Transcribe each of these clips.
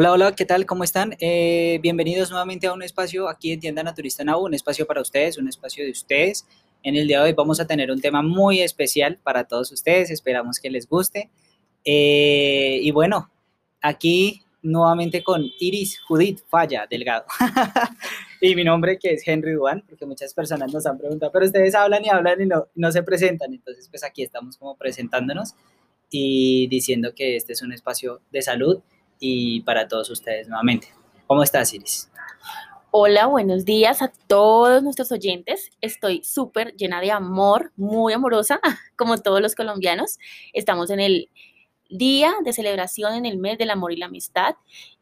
Hola, hola, ¿qué tal? ¿Cómo están? Eh, bienvenidos nuevamente a un espacio aquí en Tienda Naturista Nau, un espacio para ustedes, un espacio de ustedes. En el día de hoy vamos a tener un tema muy especial para todos ustedes, esperamos que les guste. Eh, y bueno, aquí nuevamente con Iris Judith Falla Delgado. y mi nombre que es Henry Duan, porque muchas personas nos han preguntado, pero ustedes hablan y hablan y no, no se presentan. Entonces, pues aquí estamos como presentándonos y diciendo que este es un espacio de salud y para todos ustedes nuevamente. ¿Cómo estás, Iris? Hola, buenos días a todos nuestros oyentes. Estoy súper llena de amor, muy amorosa, como todos los colombianos. Estamos en el día de celebración en el mes del amor y la amistad.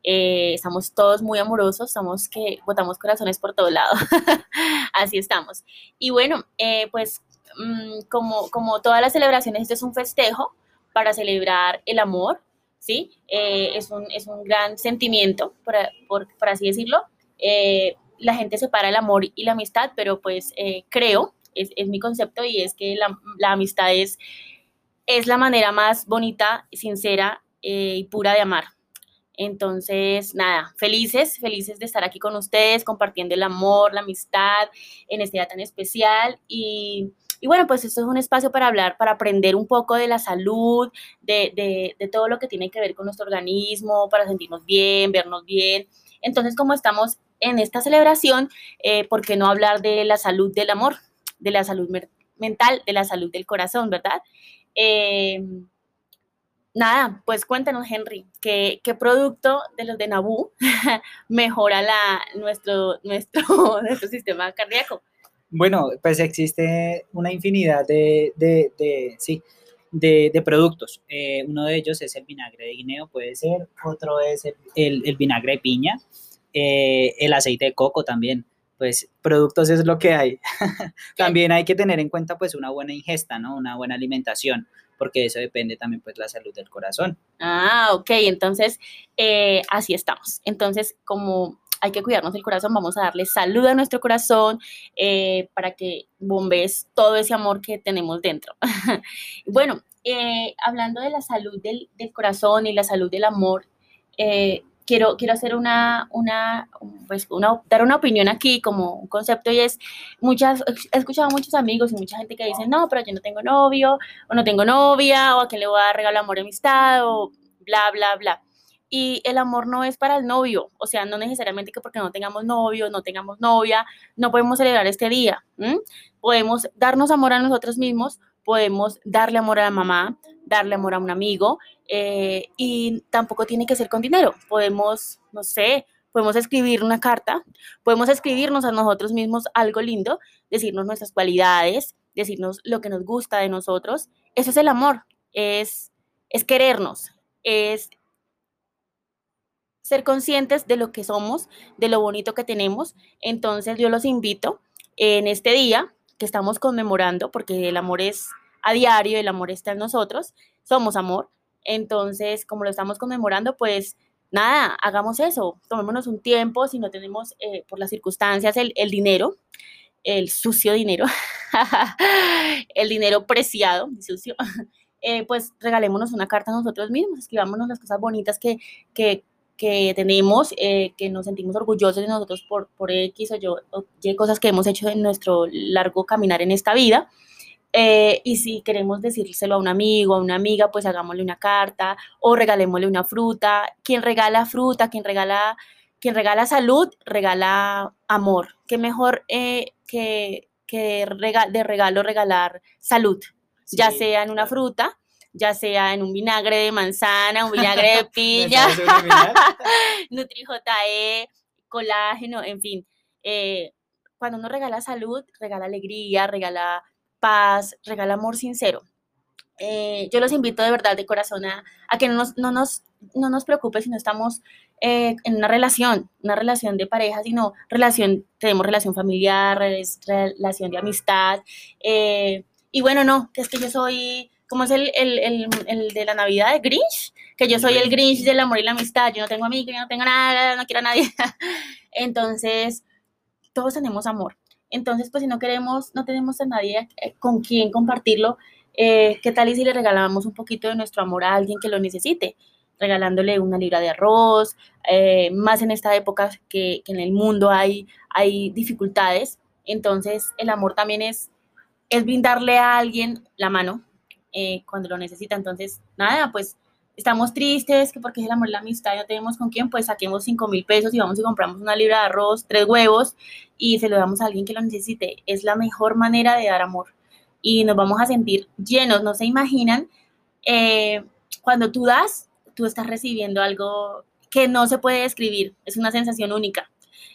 Eh, estamos todos muy amorosos, estamos que botamos corazones por todo lado. Así estamos. Y bueno, eh, pues mm, como, como todas las celebraciones, este es un festejo para celebrar el amor, ¿sí? Eh, es, un, es, un, gran sentimiento, por, por, por así decirlo. la gente separa el amor y la amistad, pero pues creo, es, es, mi concepto y es que la, la amistad es es la manera más bonita, sincera eh, y pura de amar. Entonces, nada, felices, felices de estar aquí con ustedes, compartiendo el amor, la amistad en este día tan especial. Y, bueno, pues esto es un espacio para hablar, para aprender un poco de la salud, de, todo lo que tiene que ver con nuestro organismo, para sentirnos bien, vernos bien. Entonces, como estamos en esta celebración, eh, ¿por qué no hablar de la salud del amor, de la salud mental, de la salud del corazón, verdad? Eh, nada, pues cuéntanos, Henry, ¿qué, producto de los de Nabú mejora la, nuestro, nuestro, nuestro sistema cardíaco? Bueno, pues existe una infinidad de, de, sí, de, productos. Eh, uno de ellos es el vinagre de guineo, puede ser, otro es el, vinagre de piña, eh, el aceite de coco también pues productos es lo que hay. también hay que tener en cuenta pues una buena ingesta, ¿no? Una buena alimentación, porque eso depende también pues la salud del corazón. Ah, ok, entonces eh, así estamos. Entonces, como hay que cuidarnos del corazón, vamos a darle salud a nuestro corazón eh, para que bombees todo ese amor que tenemos dentro. bueno, eh, hablando de la salud del, del, corazón y la salud del amor, quiero, quiero hacer una, una, pues una, dar una opinión aquí como un concepto y es, muchas, he escuchado a muchos amigos y mucha gente que dicen, no, pero yo no tengo novio, o no tengo novia, o a quién le voy a dar regalo amor y amistad, o bla, bla, bla. Y el amor no es para el novio, o sea, no necesariamente que porque no tengamos novio, no tengamos novia, no podemos celebrar este día. Podemos darnos amor a nosotros mismos, podemos darle amor a la mamá, darle amor a un amigo eh, y tampoco tiene que ser con dinero. Podemos, no sé, podemos escribir una carta, podemos escribirnos a nosotros mismos algo lindo, decirnos nuestras cualidades, decirnos lo que nos gusta de nosotros. Eso es el amor, es, es querernos, es ser conscientes de lo que somos, de lo bonito que tenemos. Entonces yo los invito en este día que estamos conmemorando, porque el amor es a diario, el amor está en nosotros, somos amor. Entonces, como lo estamos conmemorando, pues nada, hagamos eso, tomémonos un tiempo, si no tenemos eh, por las circunstancias el, dinero, el sucio dinero, el dinero preciado, sucio, eh, pues regalémonos una carta nosotros mismos, escribámonos las cosas bonitas que, que, que tenemos, eh, que nos sentimos orgullosos de nosotros por, por X o yo, o Y cosas que hemos hecho en nuestro largo caminar en esta vida. Eh, y si queremos decírselo a un amigo, a una amiga, pues hagámosle una carta o regalémosle una fruta. Quien regala fruta, quien regala, quien regala salud, regala amor. Qué mejor eh, que, que de regalo regalar salud, ya sea en una fruta ya sea en un vinagre de manzana, un vinagre de piña, NutriJE, colágeno, en fin. Eh, cuando uno regala salud, regala alegría, regala paz, regala amor sincero. Eh, yo los invito de verdad, de corazón, a, que no nos, no, nos, no nos preocupe si no estamos eh, en una relación, una relación de pareja, sino relación, tenemos relación familiar, relación de amistad. y bueno, no, es que yo soy como es el, de la Navidad de Grinch, que yo soy el Grinch del amor y la amistad, yo no tengo amigos, yo no tengo nada, no quiero a nadie. Entonces, todos tenemos amor. Entonces, pues si no queremos, no tenemos a nadie eh, con quien compartirlo, eh, ¿qué tal y si le regalamos un poquito de nuestro amor a alguien que lo necesite? regalándole una libra de arroz, eh, más en esta época que, en el mundo hay, hay dificultades. Entonces, el amor también es, es brindarle a alguien la mano eh, cuando lo necesita. Entonces, nada, pues estamos tristes, que porque es el amor y la amistad, no tenemos con quién, pues saquemos 5 mil pesos y vamos y compramos una libra de arroz, tres huevos y se lo damos a alguien que lo necesite. Es la mejor manera de dar amor y nos vamos a sentir llenos, no se imaginan. Eh, cuando tú das, tú estás recibiendo algo que no se puede describir, es una sensación única.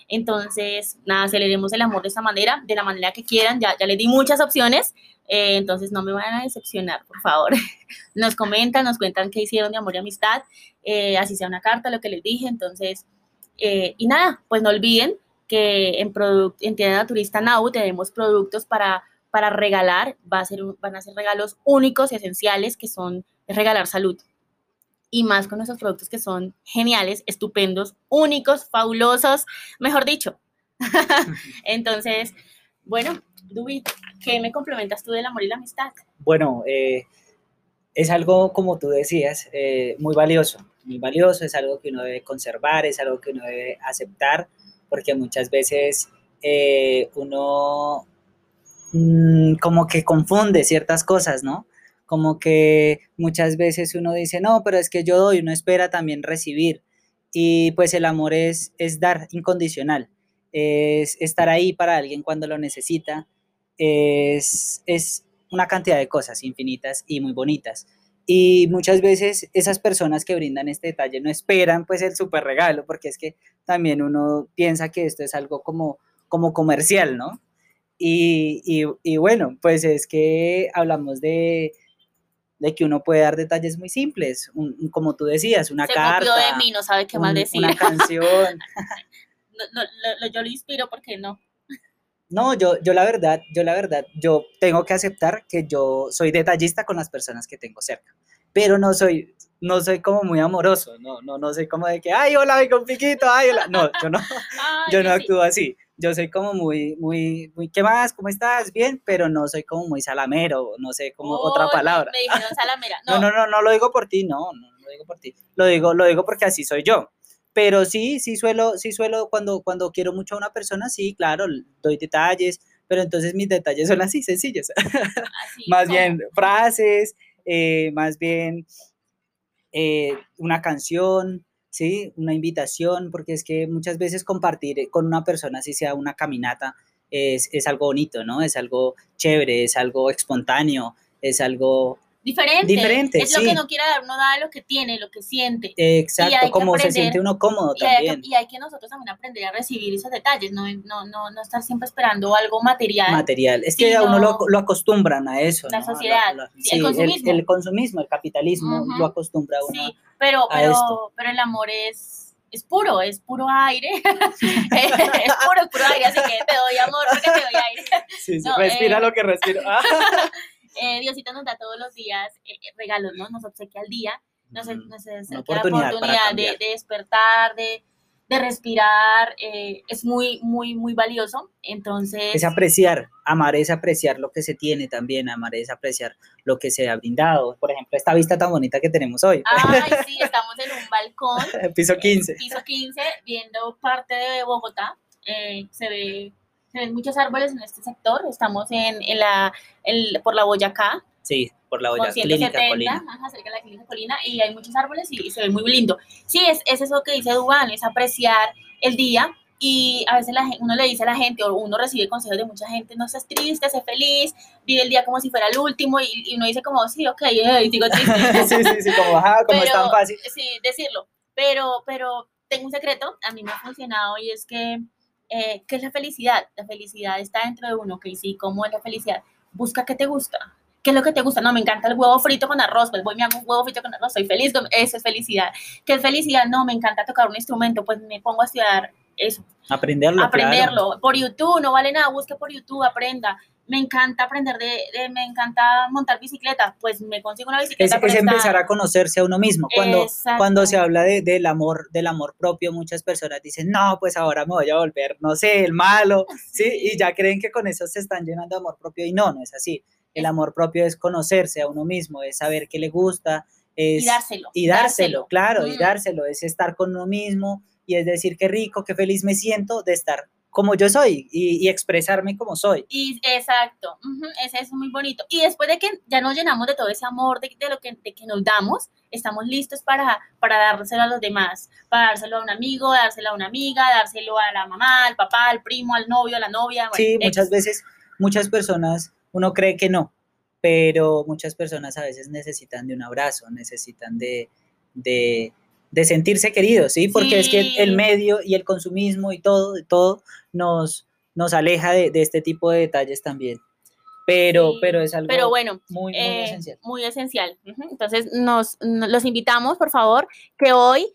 Entonces, nada, aceleremos el amor de esa manera, de la manera que quieran. Ya, ya les di muchas opciones, eh, entonces no me van a decepcionar, por favor. Nos comentan, nos cuentan qué hicieron de amor y amistad, eh, así sea una carta, lo que les dije. Entonces, y nada, pues no olviden que en, en Tienda Naturista Now tenemos productos para para regalar, va a ser, van a ser regalos únicos y esenciales que son regalar salud. Y más con nuestros productos que son geniales, estupendos, únicos, fabulosos, mejor dicho. Entonces, bueno, Dubi, ¿qué me complementas tú del amor y la amistad? Bueno, eh, es algo, como tú decías, eh, muy valioso, muy valioso, es algo que uno debe conservar, es algo que uno debe aceptar, porque muchas veces eh, uno Mm, como que confunde ciertas cosas, ¿no? Como que muchas veces uno dice, no, pero es que yo doy, uno espera también recibir. Y pues el amor es, es dar incondicional, es estar ahí para alguien cuando lo necesita, es, es una cantidad de cosas infinitas y muy bonitas. Y muchas veces esas personas que brindan este detalle no esperan pues el super regalo, porque es que también uno piensa que esto es algo como, como comercial, ¿no? Y, bueno, pues es que hablamos de, que uno puede dar detalles muy simples, como tú decías, una Se carta. de mí, no sabe qué más decir. Una canción. yo lo inspiro porque no. No, yo, yo la verdad, yo la verdad, yo tengo que aceptar que yo soy detallista con las personas que tengo cerca, pero no soy, no soy como muy amoroso, no, no, no soy como de que, ay, hola, mi compiquito, ay, hola, no, yo no, yo no actúo así, yo soy como muy, muy, muy, ¿qué más? ¿Cómo estás? Bien, pero no soy como muy salamero, no sé, como otra palabra. Me dijeron salamera. No. no, no, no, lo digo por ti, no, no, lo digo por ti. Lo digo, lo digo porque así soy yo. Pero sí, sí suelo, sí suelo, cuando, cuando quiero mucho a una persona, sí, claro, doy detalles, pero entonces mis detalles son así, sencillos. más bien frases, eh, más bien eh, una canción, ¿sí? Una invitación, porque es que muchas veces compartir con una persona, si sea una caminata, es, es algo bonito, ¿no? Es algo chévere, es algo espontáneo, es algo Diferente. Diferente. Es lo que no quiere dar, uno da lo que tiene, lo que siente. Exacto, como se siente uno cómodo y también. Hay que, y hay que nosotros también aprender a recibir esos detalles, no, no, no, no estar siempre esperando algo material. Material. Es que a uno lo, lo, acostumbran a eso. La sociedad, el consumismo. El, consumismo, el capitalismo lo acostumbra a uno. Sí, pero, pero, pero el amor es es puro, es puro aire. es puro, puro aire, así que te doy amor porque te doy aire. Sí, sí, respira eh, lo que respiro. Eh, Diosito nos da todos los días eh, eh, regalos, ¿no? Nos obsequia al día, nos, nos la oportunidad, de, despertar, de, respirar, es muy, muy, muy valioso. Entonces... Es apreciar, amar es apreciar lo que se tiene también, amar es apreciar lo que se ha brindado. Por ejemplo, esta vista tan bonita que tenemos hoy. Ay, sí, estamos en un balcón. piso 15. piso 15, viendo parte de Bogotá. se ve se ven muchos árboles en este sector. Estamos en, en la, por la Boyacá. Sí, por la Boyacá, Clínica Colina. Ajá, cerca de la Clínica Colina, y hay muchos árboles y, se ve muy lindo. Sí, es, es eso que dice Dubán, es apreciar el día y a veces la, uno le dice a la gente o uno recibe consejos de mucha gente, no seas triste, sé feliz, vive el día como si fuera el último y, uno dice como, sí, ok, y digo triste. sí, sí, sí, como, ajá, como es tan fácil. Sí, decirlo, pero, pero tengo un secreto, a mí me ha funcionado y es que eh, ¿qué es la felicidad? La felicidad está dentro de uno, que sí, ¿cómo es la felicidad? Busca qué te gusta. ¿Qué es lo que te gusta? No, me encanta el huevo frito con arroz, pues voy me hago un huevo frito con arroz, soy feliz, eso es felicidad. ¿Qué es felicidad? No, me encanta tocar un instrumento, pues me pongo a estudiar eso. Aprenderlo. Aprenderlo. Por YouTube, no vale nada, busque por YouTube, aprenda me encanta aprender de, me encanta montar bicicleta, pues me consigo una bicicleta. Es, es empezar a conocerse a uno mismo. Cuando, cuando se habla de, del amor, del amor propio, muchas personas dicen, no, pues ahora me voy a volver, no sé, el malo, ¿sí? Y ya creen que con eso se están llenando de amor propio y no, no es así. El amor propio es conocerse a uno mismo, es saber qué le gusta, es... Y dárselo. Y dárselo, claro, y Mm. dárselo, es estar con uno mismo y es decir, qué rico, qué feliz me siento de estar como yo soy y, y expresarme como soy. Y exacto, ese es muy bonito. Y después de que ya nos llenamos de todo ese amor, de, de lo que, de que nos damos, estamos listos para, para dárselo a los demás, para dárselo a un amigo, dárselo a una amiga, dárselo a la mamá, al papá, al primo, al novio, a la novia. bueno, Sí, ex. muchas veces, muchas personas, uno cree que no, pero muchas personas a veces necesitan de un abrazo, necesitan de, de, de sentirse queridos, ¿sí? Porque es que el Sí. medio y el consumismo y todo, todo nos, nos aleja de, de este tipo de detalles también. Pero, Sí, pero es algo Pero bueno, muy, muy eh, esencial. muy esencial. Entonces, nos, no- los invitamos, por favor, que hoy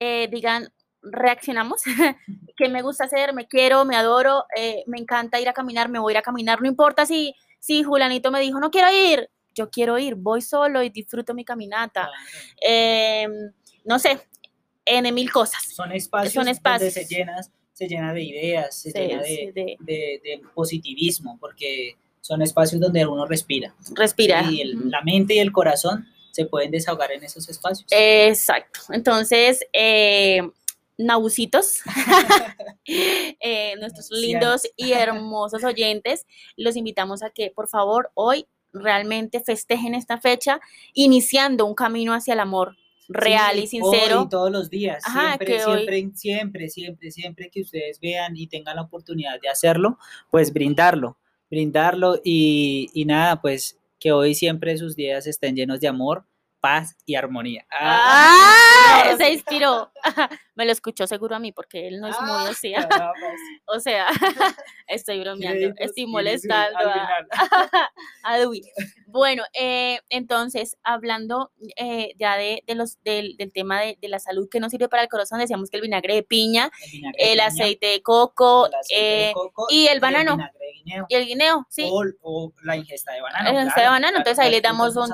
eh, digan, reaccionamos, que me gusta hacer, me quiero, me adoro, eh, me encanta ir a caminar, me voy a ir a caminar, no importa si, si Julanito me dijo, no quiero ir, yo quiero ir, voy solo y disfruto mi caminata. Claro. Em, no sé, en mil cosas. Son espacios, son donde espacios. se llena, se llena de ideas, se Sí, llena de, de de- de positivismo, porque son espacios donde uno respira. respirar. Y el- la mente y el corazón se pueden desahogar en esos espacios. Exacto. Entonces, eh, nabucitos, eh, nuestros lindos y hermosos oyentes, los invitamos a que, por favor, hoy realmente festejen esta fecha, iniciando un camino hacia el amor real Sí, y sincero. Hoy, todos los días. Ajá, siempre, hoy- siempre, siempre, siempre, siempre que ustedes vean y tengan la oportunidad de hacerlo, pues brindarlo, brindarlo y, y nada, pues que hoy siempre sus días estén llenos de amor, paz y armonía. ¡Ah! no, Se inspiró. Me lo escuchó seguro a mí porque él no es muy Ah, así. O sea, estoy bromeando, estoy molestando a, final. a Dewey. Bueno, eh, entonces, hablando eh, ya de, de los, del, del tema de, de la salud que nos sirve para el corazón, decíamos que el vinagre de piña, El vinagre de el piña, aceite de coco el aceite de eh, coco y el banano. y el guineo, sí, O, o la ingesta de banano. La ingesta de banano, entonces ahí le damos un-.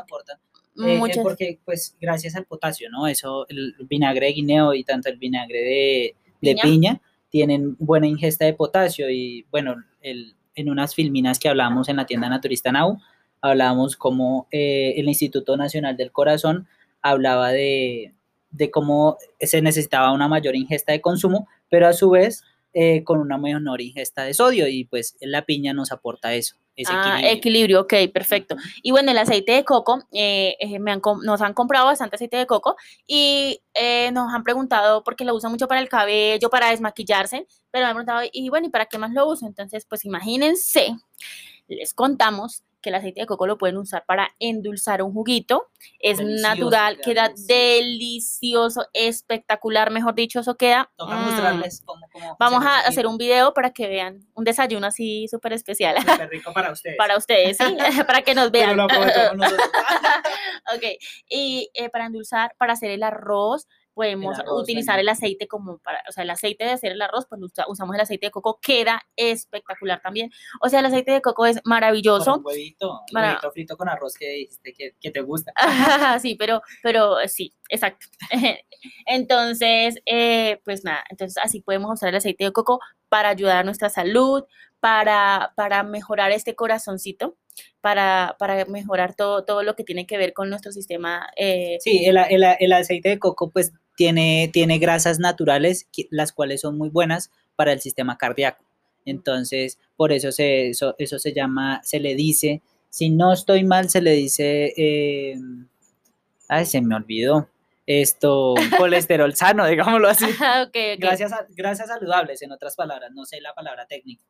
Eh, muchas. porque, pues, gracias al potasio, ¿no? Eso, el vinagre de guineo y tanto el vinagre de, de Piña. piña. tienen buena ingesta de potasio. Y, bueno, el, en unas filminas que hablábamos en la tienda naturista Nau, hablábamos como eh, el Instituto Nacional del Corazón hablaba de, de cómo se necesitaba una mayor ingesta de consumo, pero a su vez eh, con una menor ingesta de sodio. Y, pues, la piña nos aporta eso. Ah, equilibrio. equilibrio, ok, perfecto. Y bueno, el aceite de coco, eh, eh, me han com- nos han comprado bastante aceite de coco y eh, nos han preguntado porque lo usan mucho para el cabello, para desmaquillarse, pero me han preguntado, y bueno, ¿y para qué más lo uso? Entonces, pues imagínense, les contamos que el aceite de coco lo pueden usar para endulzar un juguito, es Delicioso, natural, queda queda delicioso, espectacular, mejor dicho, eso queda. Toca mm. mostrarles cómo, cómo Vamos a hacer un video para que vean un desayuno así súper especial súper rico para ustedes. para ustedes, ¿sí? para que nos vean. ok, y eh, para endulzar, para hacer el arroz, podemos arroz utilizar el aceite como para, o sea, el aceite de hacer el arroz, pues usa- usamos el aceite de coco, queda espectacular también. O sea, el aceite de coco es Con maravilloso. un huevito, un huevito frito con arroz que dijiste que, que te gusta. sí, pero, pero sí, exacto. entonces, eh, pues nada, entonces así podemos usar el aceite de coco para ayudar a nuestra salud, para, para mejorar este corazoncito, para, para mejorar todo, todo lo que tiene que ver con nuestro sistema. eh, Sí, el, el- el aceite de coco pues tiene, tiene grasas naturales, las cuales son muy buenas para el sistema cardíaco. Entonces, por eso se, eso, eso se llama, se le dice, si no estoy mal, se le dice, eh, ay, se me olvidó, esto, colesterol sano, digámoslo así. ok. Gracias, a- grasas saludables, en otras palabras, no sé la palabra técnica,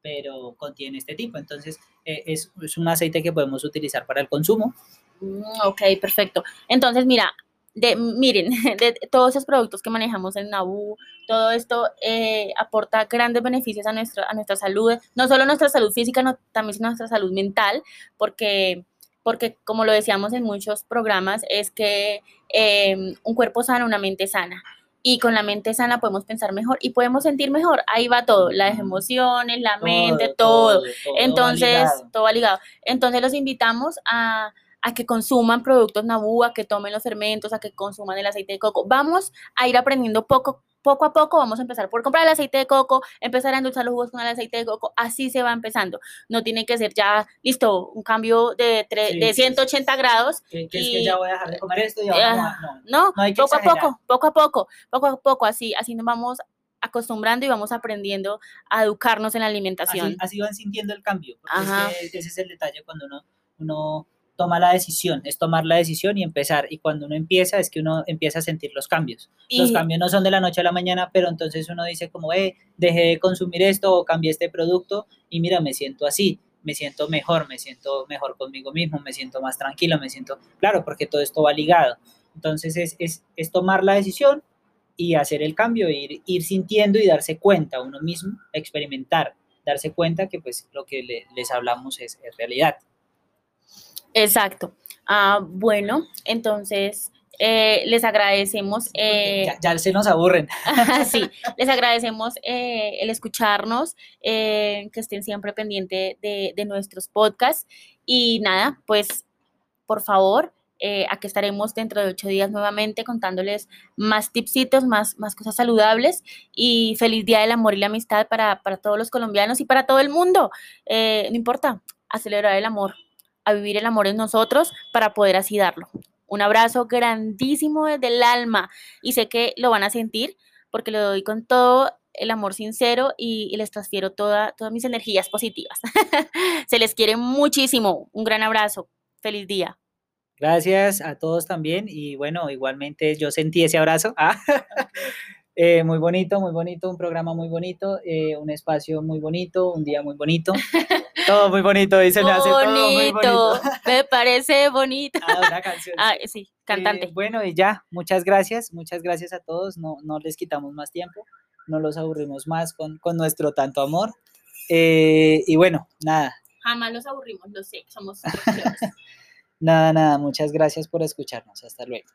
pero contiene este tipo. Entonces, eh, es, es un aceite que podemos utilizar para el consumo. Mm, Ok, perfecto. Entonces, mira, de, miren, de todos esos productos que manejamos en Nabu, todo esto eh, aporta grandes beneficios a nuestra, a nuestra salud, no solo nuestra salud física, no, también nuestra salud mental, porque, porque como lo decíamos en muchos programas, es que eh, un cuerpo sano, una mente sana. Y con la mente sana podemos pensar mejor y podemos sentir mejor. Ahí va todo, las emociones, la mente, todo. Entonces, todo va ligado. Entonces los invitamos a, a que consuman productos Nabú, a que tomen los fermentos, a que consuman el aceite de coco. Vamos a ir aprendiendo poco poco a poco vamos a empezar por comprar el aceite de coco, empezar a endulzar los jugos con el aceite de coco, así se va empezando. No tiene que ser ya, listo, un cambio de, de 180 grados. Que, es que ya voy a dejar de comer esto y ahora no, no, no, poco a poco, poco a poco, poco a poco, así, así nos vamos acostumbrando y vamos aprendiendo a educarnos en la alimentación. Así, van sintiendo el cambio, ese es el detalle cuando uno, uno toma la decisión, es tomar la decisión y empezar. Y cuando uno empieza, es que uno empieza a sentir los cambios. los cambios no son de la noche a la mañana, pero entonces uno dice como, eh, dejé de consumir esto o cambié este producto y mira, me siento así, me siento mejor, me siento mejor conmigo mismo, me siento más tranquilo, me siento, claro, porque todo esto va ligado. Entonces es, es, es tomar la decisión y hacer el cambio, ir, ir sintiendo y darse cuenta uno mismo, experimentar, darse cuenta que pues lo que les hablamos es, es realidad. Exacto. Ah, bueno, entonces eh, les agradecemos. Eh, ya, se nos aburren. sí, les agradecemos eh, el escucharnos, que estén siempre pendientes de, de, nuestros podcasts. Y nada, pues por favor, aquí estaremos dentro de ocho días nuevamente contándoles más tipsitos, más, más cosas saludables. Y feliz Día del Amor y la Amistad para, para todos los colombianos y para todo el mundo. no importa, a celebrar el amor a vivir el amor en nosotros para poder así darlo. Un abrazo grandísimo desde el alma y sé que lo van a sentir porque lo doy con todo el amor sincero y, les transfiero toda, todas mis energías positivas. Se les quiere muchísimo. Un gran abrazo. Feliz día. Gracias a todos también y bueno, igualmente yo sentí ese abrazo. Ah, eh, muy bonito, muy bonito, un programa muy bonito, eh, un espacio muy bonito, un día muy bonito. Todo muy bonito, y se me hace todo muy bonito. Me parece bonito. Ah, una canción. Ah, sí, cantante. Eh, bueno, y ya, muchas gracias, muchas gracias a todos. No, no les quitamos más tiempo, no los aburrimos más con, con nuestro tanto amor. Y bueno, nada. Jamás los aburrimos, lo sé, somos Nada, nada, muchas gracias por escucharnos. Hasta luego.